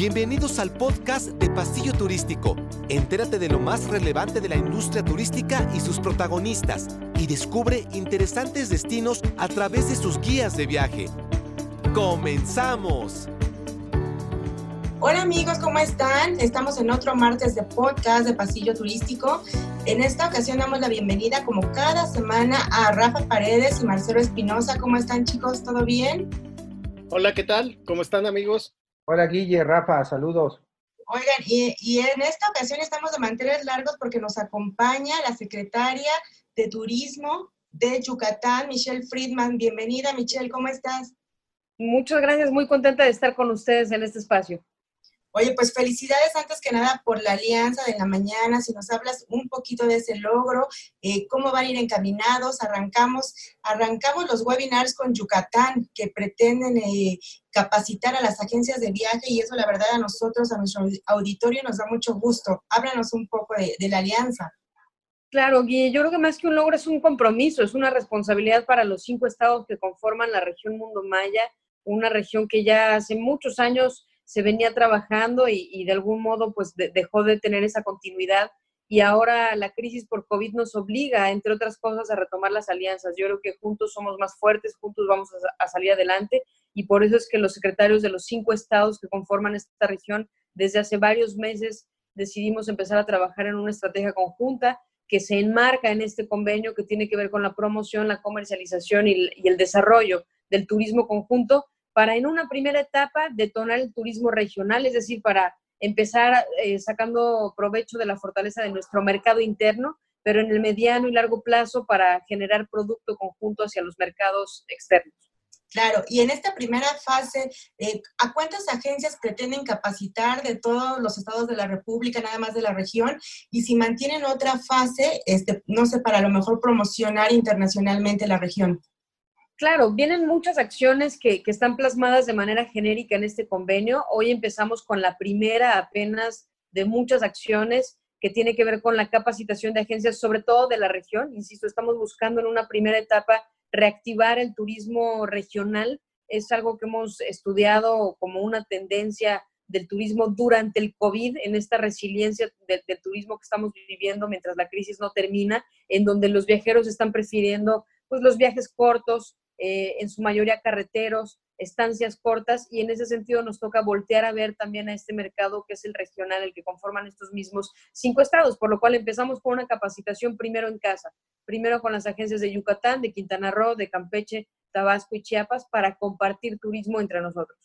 Bienvenidos al podcast de Pasillo Turístico. Entérate de lo más relevante de la industria turística y sus protagonistas y descubre interesantes destinos a través de sus guías de viaje. ¡Comenzamos! Hola amigos, ¿cómo están? Estamos en otro martes de podcast de Pasillo Turístico. En esta ocasión damos la bienvenida como cada semana a Rafa Paredes y Marcelo Espinosa. ¿Cómo están chicos? ¿Todo bien? Hola, ¿qué tal? ¿Cómo están amigos? Hola Guille, Rafa, saludos. Oigan, y, en esta ocasión estamos de mantener largos porque nos acompaña la secretaria de Turismo de Yucatán, Michelle Friedman. Bienvenida, Michelle, ¿cómo estás? Muchas gracias, muy contenta de estar con ustedes en este espacio. Oye, pues felicidades antes que nada por la alianza de la mañana. Si nos hablas un poquito de ese logro, eh, cómo van a ir encaminados. Arrancamos, arrancamos los webinars con Yucatán que pretenden eh, capacitar a las agencias de viaje y eso la verdad a nosotros, a nuestro auditorio nos da mucho gusto. Háblanos un poco de, la alianza. Claro, Guille, yo creo que más que un logro es un compromiso, es una responsabilidad para los cinco estados que conforman la región Mundo Maya, una región que ya hace muchos años se venía trabajando y, de algún modo pues dejó de tener esa continuidad. Y ahora la crisis por COVID nos obliga, entre otras cosas, a retomar las alianzas. Yo creo que juntos somos más fuertes, juntos vamos a, salir adelante. Y por eso es que los secretarios de los cinco estados que conforman esta región, desde hace varios meses decidimos empezar a trabajar en una estrategia conjunta que se enmarca en este convenio que tiene que ver con la promoción, la comercialización y el desarrollo del turismo conjunto para en una primera etapa detonar el turismo regional, es decir, para empezar eh, sacando provecho de la fortaleza de nuestro mercado interno, pero en el mediano y largo plazo para generar producto conjunto hacia los mercados externos. Claro, y en esta primera fase, eh, ¿a cuántas agencias pretenden capacitar de todos los estados de la República, nada más de la región? Y si mantienen otra fase, este, no sé, para a lo mejor promocionar internacionalmente la región. Claro, vienen muchas acciones que, están plasmadas de manera genérica en este convenio. Hoy empezamos con la primera apenas de muchas acciones que tiene que ver con la capacitación de agencias, sobre todo de la región. Insisto, estamos buscando en una primera etapa reactivar el turismo regional. Es algo que hemos estudiado como una tendencia del turismo durante el COVID, en esta resiliencia del turismo que estamos viviendo mientras la crisis no termina, en donde los viajeros están prefiriendo pues, los viajes cortos, eh, en su mayoría carreteros, estancias cortas, y en ese sentido nos toca voltear a ver también a este mercado que es el regional, el que conforman estos mismos cinco estados, por lo cual empezamos con una capacitación primero en casa, primero con las agencias de Yucatán, de Quintana Roo, de Campeche, Tabasco y Chiapas, para compartir turismo entre nosotros.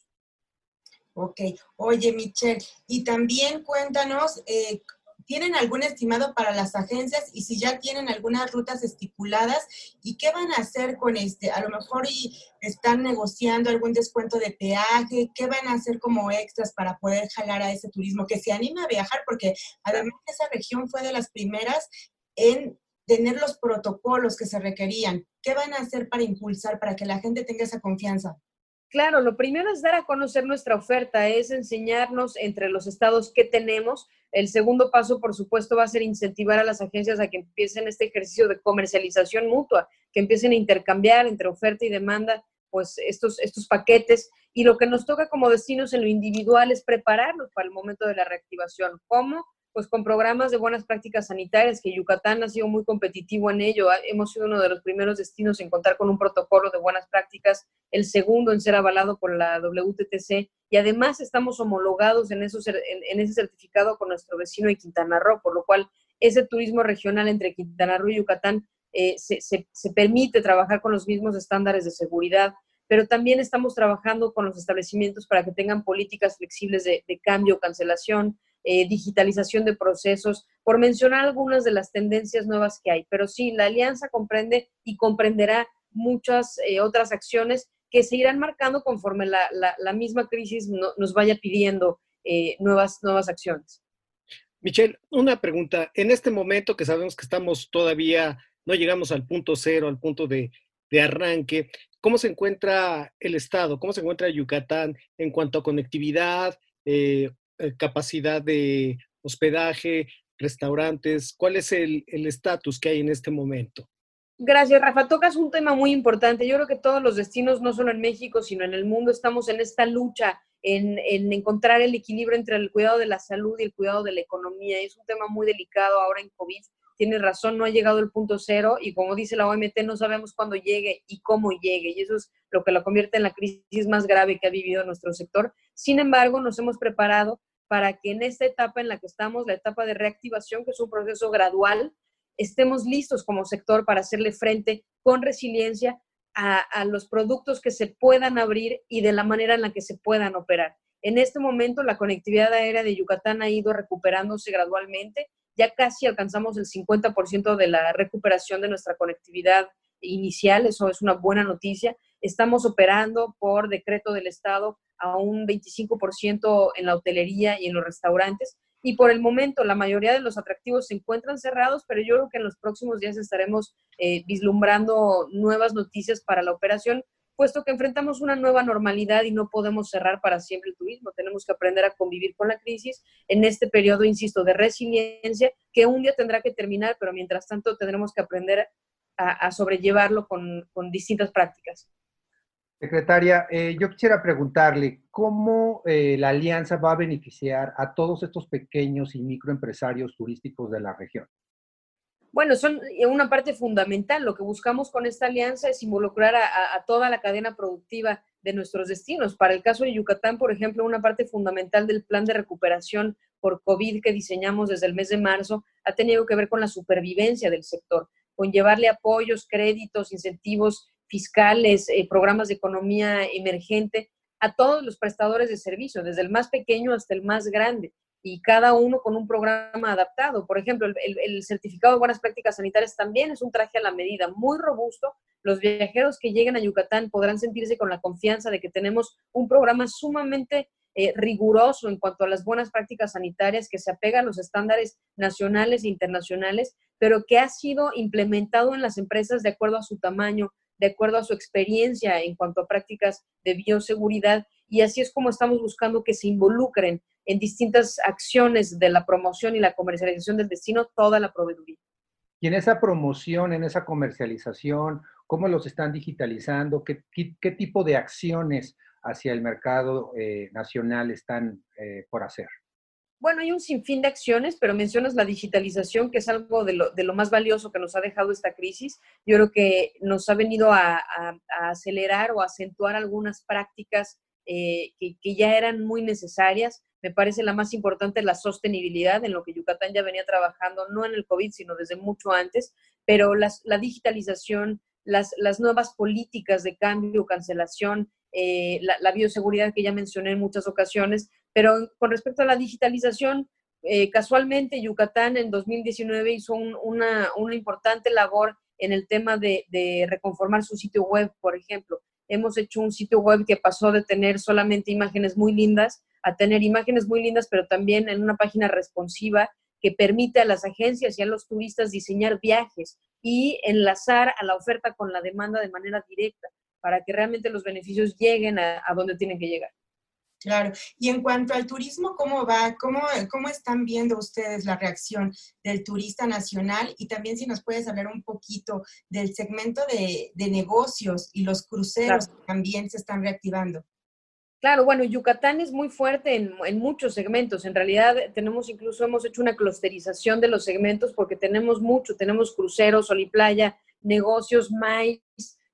Ok, oye Michelle, y también cuéntanos eh, ¿Tienen algún estimado para las agencias y si ya tienen algunas rutas estipuladas y qué van a hacer con este? A lo mejor y están negociando algún descuento de peaje, ¿qué van a hacer como extras para poder jalar a ese turismo que se anime a viajar? Porque además esa región fue de las primeras en tener los protocolos que se requerían. ¿Qué van a hacer para impulsar, para que la gente tenga esa confianza? Claro, lo primero es dar a conocer nuestra oferta, es enseñarnos entre los estados que tenemos. El segundo paso, por supuesto, va a ser incentivar a las agencias a que empiecen este ejercicio de comercialización mutua, que empiecen a intercambiar entre oferta y demanda pues estos, estos paquetes. Y lo que nos toca como destinos en lo individual es prepararnos para el momento de la reactivación. ¿Cómo? Pues con programas de buenas prácticas sanitarias, que Yucatán ha sido muy competitivo en ello. Hemos sido uno de los primeros destinos en contar con un protocolo de buenas prácticas, el segundo en ser avalado por la WTTC, y además estamos homologados en, esos, en, ese certificado con nuestro vecino de Quintana Roo, por lo cual ese turismo regional entre Quintana Roo y Yucatán eh, se, se, permite trabajar con los mismos estándares de seguridad, pero también estamos trabajando con los establecimientos para que tengan políticas flexibles de, de cambio, cancelación, eh, digitalización de procesos, por mencionar algunas de las tendencias nuevas que hay. Pero sí, la alianza comprende y comprenderá muchas eh, otras acciones que se irán marcando conforme la, misma crisis nos vaya pidiendo eh, nuevas, nuevas acciones. Michelle, una pregunta. En este momento que sabemos que estamos todavía, no llegamos al punto cero, al punto de, arranque, ¿cómo se encuentra el Estado? ¿Cómo se encuentra Yucatán en cuanto a conectividad, capacidad de hospedaje, restaurantes? ¿Cuál es el estatus que hay en este momento? Gracias, Rafa. Tocas un tema muy importante. Yo creo que todos los destinos, no solo en México, sino en el mundo, estamos en esta lucha en, en, encontrar el equilibrio entre el cuidado de la salud y el cuidado de la economía. Es un tema muy delicado ahora en COVID. Tiene razón, no ha llegado el punto cero y como dice la OMT, no sabemos cuándo llegue y cómo llegue. Y eso es lo que lo convierte en la crisis más grave que ha vivido nuestro sector. Sin embargo, nos hemos preparado para que en esta etapa en la que estamos, la etapa de reactivación, que es un proceso gradual, estemos listos como sector para hacerle frente con resiliencia a, los productos que se puedan abrir y de la manera en la que se puedan operar. En este momento, la conectividad aérea de Yucatán ha ido recuperándose gradualmente. Ya casi alcanzamos el 50% de la recuperación de nuestra conectividad inicial. Eso es una buena noticia. Estamos operando por decreto del Estado a un 25% en la hotelería y en los restaurantes. Y por el momento, la mayoría de los atractivos se encuentran cerrados, pero yo creo que en los próximos días estaremos eh, vislumbrando nuevas noticias para la operación, puesto que enfrentamos una nueva normalidad y no podemos cerrar para siempre el turismo. Tenemos que aprender a convivir con la crisis en este periodo, insisto, de resiliencia, que un día tendrá que terminar, pero mientras tanto tendremos que aprender a, sobrellevarlo con, con distintas prácticas. Secretaria, eh, yo quisiera preguntarle cómo eh, la alianza va a beneficiar a todos estos pequeños y microempresarios turísticos de la región. Bueno, son eh, una parte fundamental. Lo que buscamos con esta alianza es involucrar a, toda la cadena productiva de nuestros destinos. Para el caso de Yucatán, por ejemplo, una parte fundamental del plan de recuperación por COVID que diseñamos desde el mes de marzo ha tenido que ver con la supervivencia del sector, con llevarle apoyos, créditos, incentivos fiscales, eh, programas de economía emergente, a todos los prestadores de servicios, desde el más pequeño hasta el más grande, y cada uno con un programa adaptado. Por ejemplo, el, certificado de buenas prácticas sanitarias también es un traje a la medida, muy robusto. Los viajeros que lleguen a Yucatán podrán sentirse con la confianza de que tenemos un programa sumamente eh, riguroso en cuanto a las buenas prácticas sanitarias que se apega a los estándares nacionales e internacionales, pero que ha sido implementado en las empresas de acuerdo a su tamaño, de acuerdo a su experiencia en cuanto a prácticas de bioseguridad y así es como estamos buscando que se involucren en distintas acciones de la promoción y la comercialización del destino toda la proveeduría. Y en esa promoción, en esa comercialización, ¿cómo los están digitalizando? ¿Qué, tipo de acciones hacia el mercado eh, nacional están eh, por hacer? Bueno, hay un sinfín de acciones, pero mencionas la digitalización, que es algo de lo, más valioso que nos ha dejado esta crisis. Yo creo que nos ha venido a, acelerar o acentuar algunas prácticas eh, que, ya eran muy necesarias. Me parece la más importante la sostenibilidad, en lo que Yucatán ya venía trabajando, no en el COVID, sino desde mucho antes, pero la digitalización, las, nuevas políticas de cambio, cancelación, eh, la, bioseguridad que ya mencioné en muchas ocasiones, pero con respecto a la digitalización, eh, casualmente Yucatán en 2019 hizo una, importante labor en el tema de, reconformar su sitio web, por ejemplo. Hemos hecho un sitio web que pasó de tener solamente imágenes muy lindas a tener imágenes muy lindas, pero también en una página responsiva que permite a las agencias y a los turistas diseñar viajes y enlazar a la oferta con la demanda de manera directa para que realmente los beneficios lleguen a donde tienen que llegar. Claro. Y en cuanto al turismo, ¿cómo va? ¿Cómo, ¿Cómo están viendo ustedes la reacción del turista nacional? Y también si nos puedes hablar un poquito del segmento de, negocios y los cruceros que también se están reactivando. Claro, bueno, Yucatán es muy fuerte en, en, muchos segmentos. En realidad tenemos incluso, hemos hecho una clusterización de los segmentos porque tenemos mucho, tenemos cruceros, sol y playa, negocios, maíz,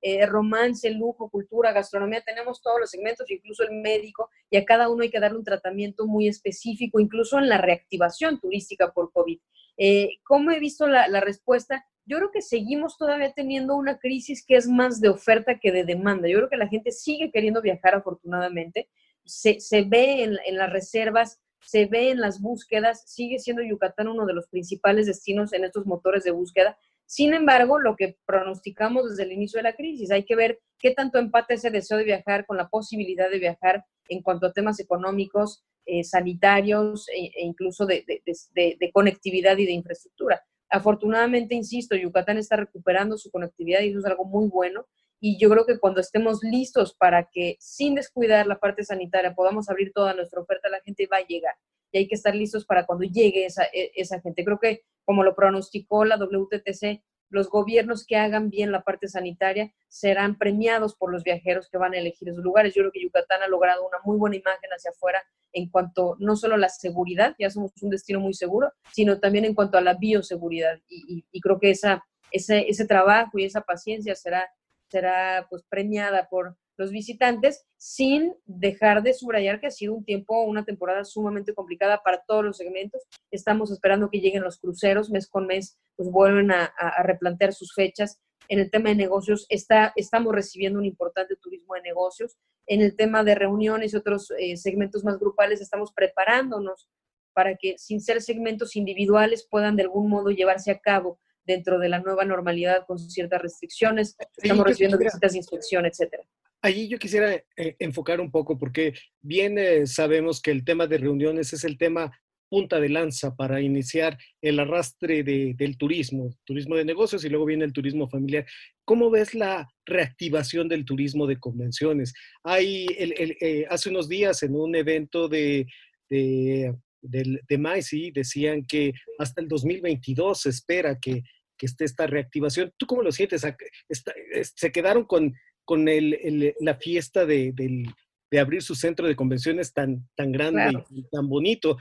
eh, romance, lujo, cultura, gastronomía, tenemos todos los segmentos, incluso el médico, y a cada uno hay que darle un tratamiento muy específico, incluso en la reactivación turística por COVID. Eh, ¿Cómo he visto la, respuesta? Yo creo que seguimos todavía teniendo una crisis que es más de oferta que de demanda. Yo creo que la gente sigue queriendo viajar afortunadamente. Se, ve en, en las reservas, se ve en las búsquedas, sigue siendo Yucatán uno de los principales destinos en estos motores de búsqueda sin embargo, lo que pronosticamos desde el inicio de la crisis, hay que ver qué tanto empate ese deseo de viajar con la posibilidad de viajar en cuanto a temas económicos, eh, sanitarios e, e incluso de, conectividad y de infraestructura. Afortunadamente, insisto, Yucatán está recuperando su conectividad y eso es algo muy bueno. Y yo creo que cuando estemos listos para que, sin descuidar la parte sanitaria, podamos abrir toda nuestra oferta, la gente va a llegar. Y hay que estar listos para cuando llegue esa, e, esa gente. Creo que como lo pronosticó la WTTC, los gobiernos que hagan bien la parte sanitaria serán premiados por los viajeros que van a elegir esos lugares. Yo creo que Yucatán ha logrado una muy buena imagen hacia afuera en cuanto no solo a la seguridad, ya somos un destino muy seguro, sino también en cuanto a la bioseguridad. Y, creo que esa, ese, ese trabajo y esa paciencia será, será pues premiada por, los visitantes, sin dejar de subrayar que ha sido un tiempo, una temporada sumamente complicada para todos los segmentos. Estamos esperando que lleguen los cruceros, mes con mes, pues vuelven a, replantear sus fechas. En el tema de negocios, está, estamos recibiendo un importante turismo de negocios. En el tema de reuniones y otros eh, segmentos más grupales, estamos preparándonos para que, sin ser segmentos individuales, puedan de algún modo llevarse a cabo dentro de la nueva normalidad con ciertas restricciones. Estamos recibiendo visitas de inspección, etcétera. Allí yo quisiera eh, enfocar un poco porque bien eh, sabemos que el tema de reuniones es el tema punta de lanza para iniciar el arrastre del turismo, turismo de negocios y luego viene el turismo familiar. ¿Cómo ves la reactivación del turismo de convenciones? Hay eh, hace unos días en un evento de, de, de, decían que hasta el 2022 se espera que, que esté esta reactivación. ¿Tú cómo lo sientes? ¿Se quedaron con con el, la fiesta de, abrir su centro de convenciones tan, tan grande y tan bonito.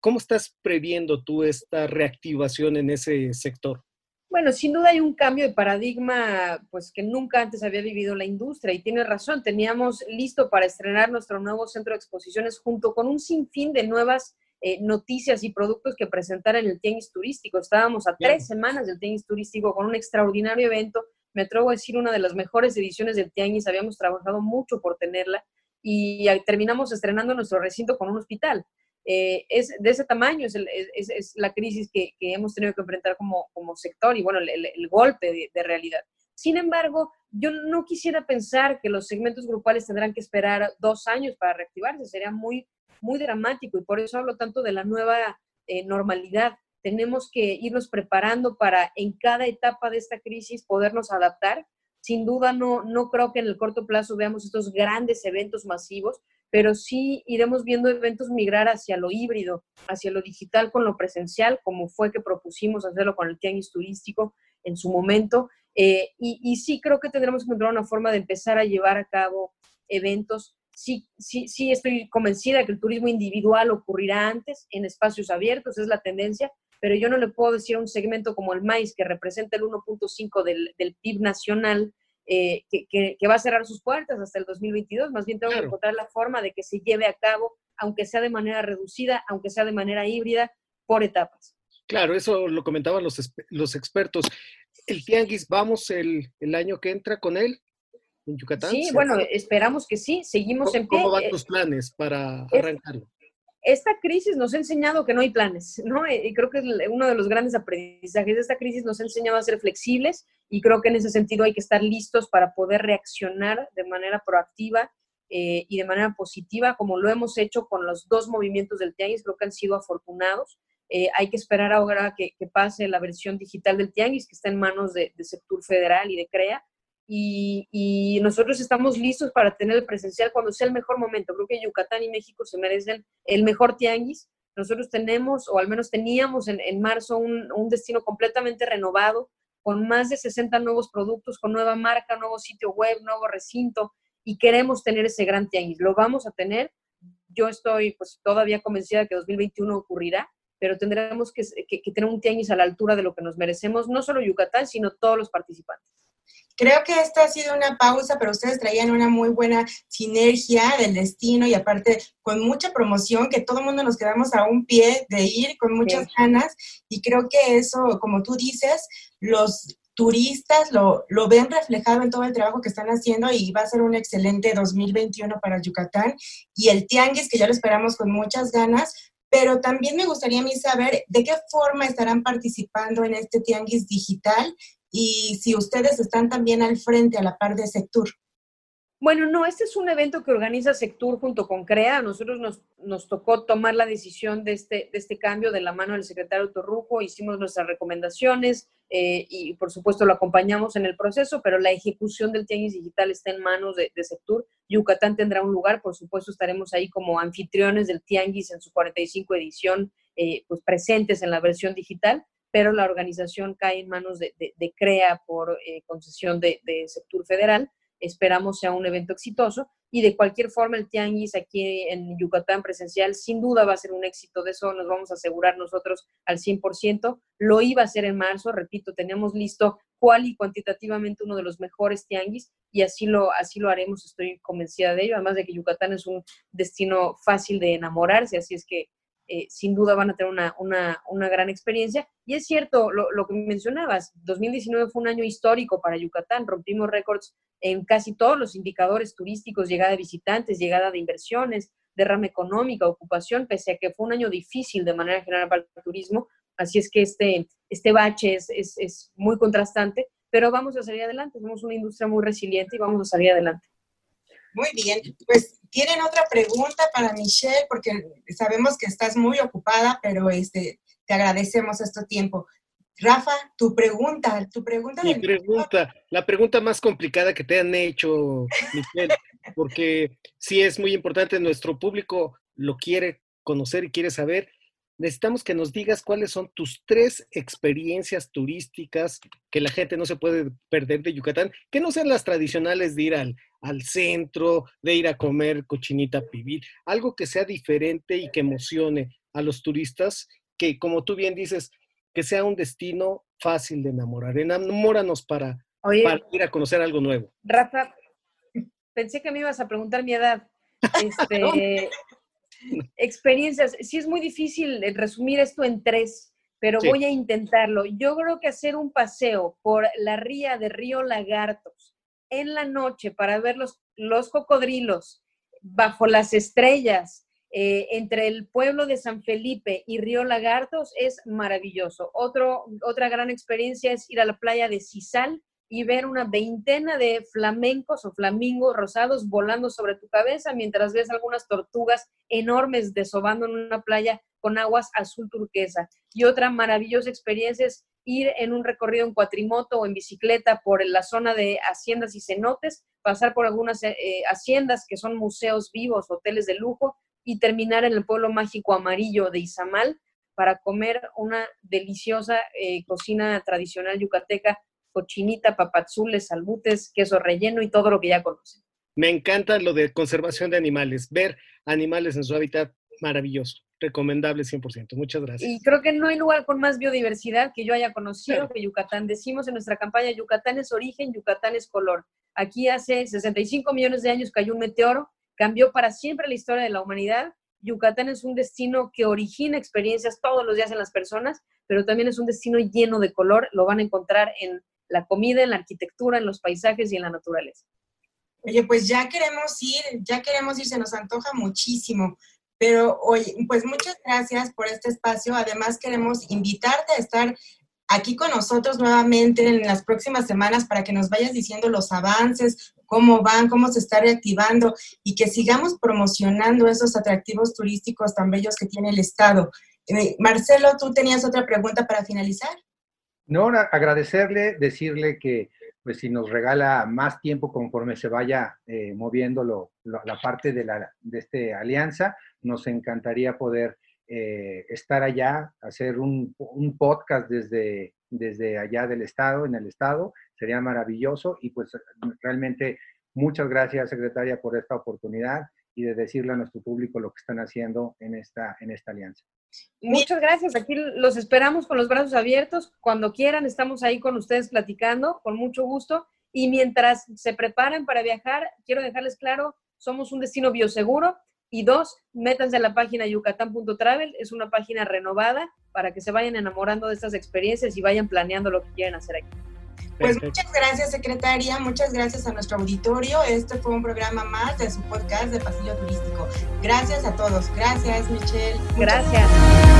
¿Cómo estás previendo tú esta reactivación en ese sector? Bueno, sin duda hay un cambio de paradigma, pues que nunca antes había vivido la industria y tiene razón, teníamos listo para estrenar nuestro nuevo centro de exposiciones junto con un sinfín de nuevas eh, noticias y productos que presentar en el Tianguis Turístico. Estábamos a tres semanas del Tianguis Turístico con un extraordinario evento me atrevo a decir, una de las mejores ediciones del Tianguis. Habíamos trabajado mucho por tenerla y terminamos estrenando nuestro recinto con un hospital. Eh, es de ese tamaño, es, es, la crisis que, hemos tenido que enfrentar como, como sector y bueno, el, golpe de, realidad. Sin embargo, yo no quisiera pensar que los segmentos grupales tendrán que esperar dos años para reactivarse, sería muy, muy dramático y por eso hablo tanto de la nueva eh, normalidad tenemos que irnos preparando para en cada etapa de esta crisis podernos adaptar. Sin duda no, no creo que en el corto plazo veamos estos grandes eventos masivos, pero sí iremos viendo eventos migrar hacia lo híbrido, hacia lo digital con lo presencial, como fue que propusimos hacerlo con el tianguis turístico en su momento. Eh, y, y, sí creo que tendremos que encontrar una forma de empezar a llevar a cabo eventos. Sí, sí, sí estoy convencida que el turismo individual ocurrirá antes en espacios abiertos, es la tendencia, pero yo no le puedo decir a un segmento como el maíz, que representa el 1.5 del, del, PIB nacional, eh, que, que, va a cerrar sus puertas hasta el 2022. Más bien tengo que encontrar la forma de que se lleve a cabo, aunque sea de manera reducida, aunque sea de manera híbrida, por etapas. Claro, eso lo comentaban los, los expertos. El Tianguis, ¿vamos el, el año que entra con él? ¿En Yucatán? Sí, bueno, esperamos que sí, seguimos en pie. ¿Cómo van tus planes para arrancarlo? esta crisis nos ha enseñado que no hay planes, ¿no? Y creo que es uno de los grandes aprendizajes de esta crisis, nos ha enseñado a ser flexibles y creo que en ese sentido hay que estar listos para poder reaccionar de manera proactiva eh, y de manera positiva, como lo hemos hecho con los dos movimientos del Tianguis, creo que han sido afortunados. Eh, hay que esperar ahora que, pase la versión digital del Tianguis, que está en manos de, de Sector Federal y de CREA, y, nosotros estamos listos para tener el presencial cuando sea el mejor momento. Creo que Yucatán y México se merecen el mejor tianguis. Nosotros tenemos, o al menos teníamos en, marzo, un, un, destino completamente renovado, con más de 60 nuevos productos, con nueva marca, nuevo sitio web, nuevo recinto, y queremos tener ese gran tianguis. Lo vamos a tener. Yo estoy pues todavía convencida de que 2021 ocurrirá, pero tendremos que, que tener un tianguis a la altura de lo que nos merecemos, no solo Yucatán, sino todos los participantes. Creo que esta ha sido una pausa, pero ustedes traían una muy buena sinergia del destino y aparte con mucha promoción, que todo el mundo nos quedamos a un pie de ir con muchas ganas. Y creo que eso, como tú dices, los turistas lo, lo, ven reflejado en todo el trabajo que están haciendo y va a ser un excelente 2021 para Yucatán y el Tianguis que ya lo esperamos con muchas ganas, pero también me gustaría a mí saber de qué forma estarán participando en este Tianguis digital y si ustedes están también al frente a la par de Sectur. Bueno, no, este es un evento que organiza Sectur junto con CREA. Nosotros nos, nos tocó tomar la decisión de este, de este cambio de la mano del secretario Torrujo, hicimos nuestras recomendaciones eh, y por supuesto lo acompañamos en el proceso, pero la ejecución del Tianguis Digital está en manos de, de Sectur. Yucatán tendrá un lugar, por supuesto estaremos ahí como anfitriones del Tianguis en su 45 edición, eh, pues presentes en la versión digital pero la organización cae en manos de, CREA por eh, concesión de, sector federal. Esperamos sea un evento exitoso y de cualquier forma el Tianguis aquí en Yucatán presencial sin duda va a ser un éxito, de eso nos vamos a asegurar nosotros al 100%. Lo iba a ser en marzo, repito, tenemos listo cual y cuantitativamente uno de los mejores Tianguis y así lo, así lo haremos, estoy convencida de ello, además de que Yucatán es un destino fácil de enamorarse, así es que eh, sin duda van a tener una, una, una gran experiencia. Y es cierto lo, lo, que mencionabas, 2019 fue un año histórico para Yucatán, rompimos récords en casi todos los indicadores turísticos, llegada de visitantes, llegada de inversiones, derrama económica, ocupación, pese a que fue un año difícil de manera general para el turismo. Así es que este, este bache es, es, es muy contrastante, pero vamos a salir adelante. Somos una industria muy resiliente y vamos a salir adelante. Muy bien, pues tienen otra pregunta para Michelle, porque sabemos que estás muy ocupada, pero este, te agradecemos este tiempo. Rafa, tu pregunta, tu pregunta. Mi pregunta, la pregunta más complicada que te han hecho, Michelle, porque sí es muy importante, nuestro público lo quiere conocer y quiere saber. Necesitamos que nos digas cuáles son tus tres experiencias turísticas que la gente no se puede perder de Yucatán, que no sean las tradicionales de ir al, al centro, de ir a comer cochinita pibil, algo que sea diferente y que emocione a los turistas, que como tú bien dices, que sea un destino fácil de enamorar. Enamóranos para, para ir a conocer algo nuevo. Rafa, pensé que me ibas a preguntar mi edad. Este, experiencias. Sí es muy difícil resumir esto en tres, pero voy a intentarlo. Yo creo que hacer un paseo por la ría de Río Lagartos en la noche para ver los, los cocodrilos bajo las estrellas, eh, entre el pueblo de San Felipe y Río Lagartos es maravilloso. Otro, otra gran experiencia es ir a la playa de Cisal y ver una veintena de flamencos o flamingos rosados volando sobre tu cabeza mientras ves algunas tortugas enormes desobando en una playa con aguas azul turquesa. Y otra maravillosa experiencia es ir en un recorrido en cuatrimoto o en bicicleta por la zona de haciendas y cenotes, pasar por algunas eh, haciendas que son museos vivos, hoteles de lujo, y terminar en el pueblo mágico amarillo de Izamal para comer una deliciosa eh, cocina tradicional yucateca, cochinita, papazules, salbutes, queso relleno y todo lo que ya conocen. Me encanta lo de conservación de animales, ver animales en su hábitat maravilloso, recomendable 100%. Muchas gracias. Y creo que no hay lugar con más biodiversidad que yo haya conocido que Yucatán. Decimos en nuestra campaña, Yucatán es origen, Yucatán es color. Aquí hace 65 millones de años cayó un meteoro cambió para siempre la historia de la humanidad. Yucatán es un destino que origina experiencias todos los días en las personas, pero también es un destino lleno de color. Lo van a encontrar en la comida, en la arquitectura, en los paisajes y en la naturaleza. Oye, pues ya queremos ir, ya queremos ir, se nos antoja muchísimo. Pero, oye, pues muchas gracias por este espacio. Además, queremos invitarte a estar aquí con nosotros nuevamente en las próximas semanas para que nos vayas diciendo los avances, cómo van, cómo se está reactivando y que sigamos promocionando esos atractivos turísticos tan bellos que tiene el Estado. Eh, Marcelo, tú tenías otra pregunta para finalizar. No, agradecerle, decirle que pues si nos regala más tiempo conforme se vaya eh, moviendo lo, la parte de, la, de esta alianza, nos encantaría poder eh, estar allá, hacer un, un, podcast desde, desde allá del Estado, en el Estado, sería maravilloso y pues realmente muchas gracias, secretaria, por esta oportunidad y de decirle a nuestro público lo que están haciendo en esta, en esta alianza. Muchas gracias. Aquí los esperamos con los brazos abiertos. Cuando quieran, estamos ahí con ustedes platicando, con mucho gusto. Y mientras se preparan para viajar, quiero dejarles claro, somos un destino bioseguro. Y dos, métanse a la página yucatán.travel, es una página renovada para que se vayan enamorando de estas experiencias y vayan planeando lo que quieren hacer aquí. Pues muchas gracias, secretaria. Muchas gracias a nuestro auditorio. Este fue un programa más de su podcast de Pasillo Turístico. Gracias a todos. Gracias, Michelle. Gracias.